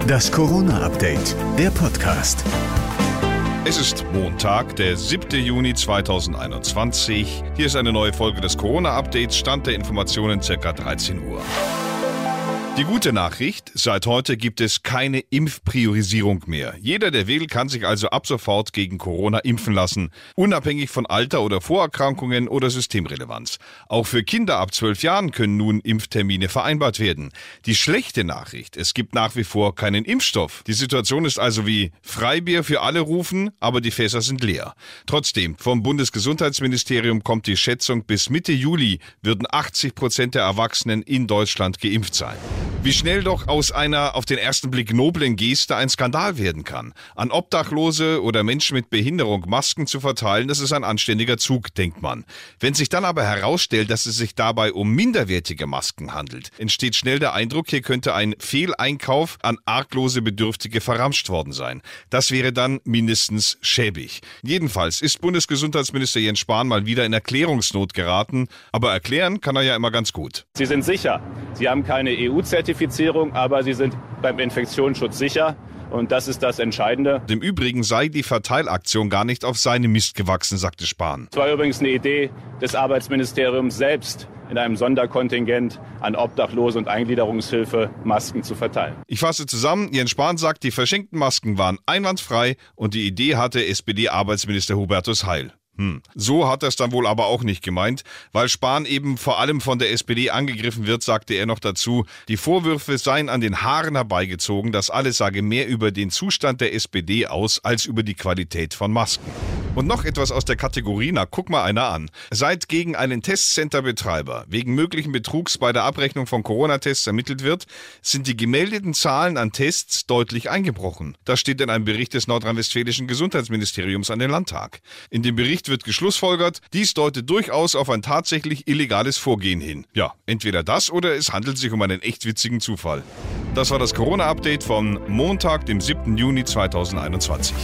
Das Corona-Update, der Podcast. Es ist Montag, der 7. Juni 2021. Hier ist eine neue Folge des Corona-Updates. Stand der Informationen circa 13 Uhr. Die gute Nachricht, seit heute gibt es keine Impfpriorisierung mehr. Jeder, der will, kann sich also ab sofort gegen Corona impfen lassen, unabhängig von Alter oder Vorerkrankungen oder Systemrelevanz. Auch für Kinder ab 12 Jahren können nun Impftermine vereinbart werden. Die schlechte Nachricht, es gibt nach wie vor keinen Impfstoff. Die Situation ist also wie Freibier für alle rufen, aber die Fässer sind leer. Trotzdem, vom Bundesgesundheitsministerium kommt die Schätzung, bis Mitte Juli würden 80 Prozent der Erwachsenen in Deutschland geimpft sein. Wie schnell doch aus einer auf den ersten Blick noblen Geste ein Skandal werden kann. An Obdachlose oder Menschen mit Behinderung Masken zu verteilen, das ist ein anständiger Zug, denkt man. Wenn sich dann aber herausstellt, dass es sich dabei um minderwertige Masken handelt, entsteht schnell der Eindruck, hier könnte ein Fehleinkauf an arglose Bedürftige verramscht worden sein. Das wäre dann mindestens schäbig. Jedenfalls ist Bundesgesundheitsminister Jens Spahn mal wieder in Erklärungsnot geraten, aber erklären kann er ja immer ganz gut. Sie sind sicher, Sie haben keine EU-Zertifizierung Zertifizierung, aber sie sind beim Infektionsschutz sicher. Und das ist das Entscheidende. Im Übrigen sei die Verteilaktion gar nicht auf seine Mist gewachsen, sagte Spahn. Es war übrigens eine Idee des Arbeitsministeriums selbst, in einem Sonderkontingent an Obdachlose und Eingliederungshilfe Masken zu verteilen. Ich fasse zusammen, Jens Spahn sagt, die verschenkten Masken waren einwandfrei und die Idee hatte SPD-Arbeitsminister Hubertus Heil. Hm. So hat er es dann wohl aber auch nicht gemeint. Weil Spahn eben vor allem von der SPD angegriffen wird, sagte er noch dazu, die Vorwürfe seien an den Haaren herbeigezogen, das alles sage mehr über den Zustand der SPD aus als über die Qualität von Masken. Und noch etwas aus der Kategorie, na guck mal einer an. Seit gegen einen Testcenter-Betreiber wegen möglichen Betrugs bei der Abrechnung von Corona-Tests ermittelt wird, sind die gemeldeten Zahlen an Tests deutlich eingebrochen. Das steht in einem Bericht des nordrhein-westfälischen Gesundheitsministeriums an den Landtag. In dem Bericht wird geschlussfolgert, dies deutet durchaus auf ein tatsächlich illegales Vorgehen hin. Ja, entweder das oder es handelt sich um einen echt witzigen Zufall. Das war das Corona-Update von Montag, dem 7. Juni 2021.